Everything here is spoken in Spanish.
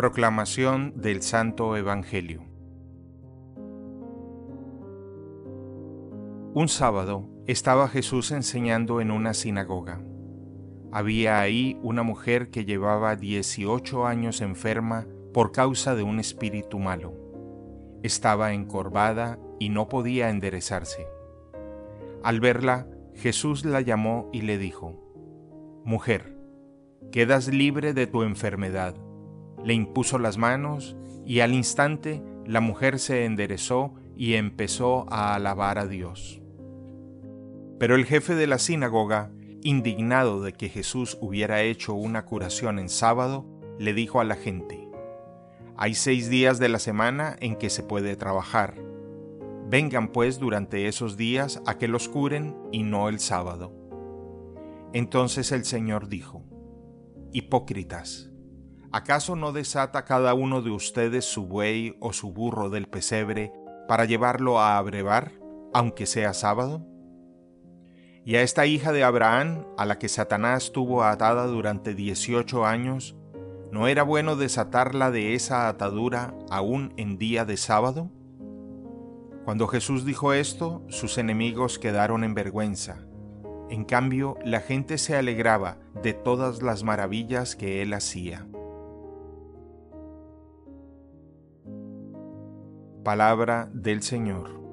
Proclamación del Santo Evangelio Un sábado estaba Jesús enseñando en una sinagoga. Había ahí una mujer que llevaba 18 años enferma por causa de un espíritu malo. Estaba encorvada y no podía enderezarse. Al verla, Jesús la llamó y le dijo, Mujer, quedas libre de tu enfermedad. Le impuso las manos y al instante la mujer se enderezó y empezó a alabar a Dios. Pero el jefe de la sinagoga, indignado de que Jesús hubiera hecho una curación en sábado, le dijo a la gente, Hay seis días de la semana en que se puede trabajar. Vengan pues durante esos días a que los curen y no el sábado. Entonces el Señor dijo, Hipócritas, ¿acaso no desata cada uno de ustedes su buey o su burro del pesebre para llevarlo a abrevar, aunque sea sábado? Y a esta hija de Abraham, a la que Satanás tuvo atada durante dieciocho años, ¿no era bueno desatarla de esa atadura aún en día de sábado? Cuando Jesús dijo esto, sus enemigos quedaron en vergüenza. En cambio, la gente se alegraba de todas las maravillas que él hacía. Palabra del Señor.